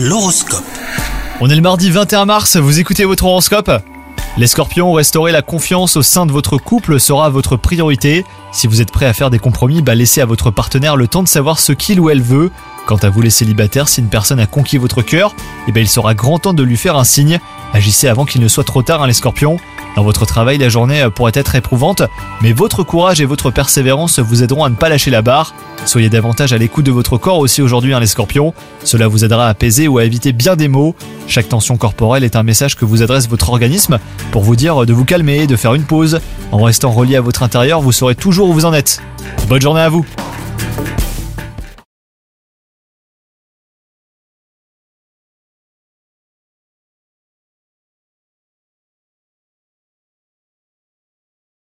L'horoscope. On est le mardi 21 mars, vous écoutez votre horoscope? Les scorpions, restaurer la confiance au sein de votre couple sera votre priorité. Si vous êtes prêt à faire des compromis, bah laissez à votre partenaire le temps de savoir ce qu'il ou elle veut. Quant à vous les célibataires, si une personne a conquis votre cœur, eh ben il sera grand temps de lui faire un signe. Agissez avant qu'il ne soit trop tard, hein, les scorpions. Dans votre travail, la journée euh, pourrait être éprouvante, mais votre courage et votre persévérance vous aideront à ne pas lâcher la barre. Soyez davantage à l'écoute de votre corps aussi aujourd'hui, hein, les scorpions. Cela vous aidera à apaiser ou à éviter bien des maux. Chaque tension corporelle est un message que vous adresse votre organisme pour vous dire de vous calmer, de faire une pause. En restant relié à votre intérieur, vous saurez toujours où vous en êtes. Bonne journée à vous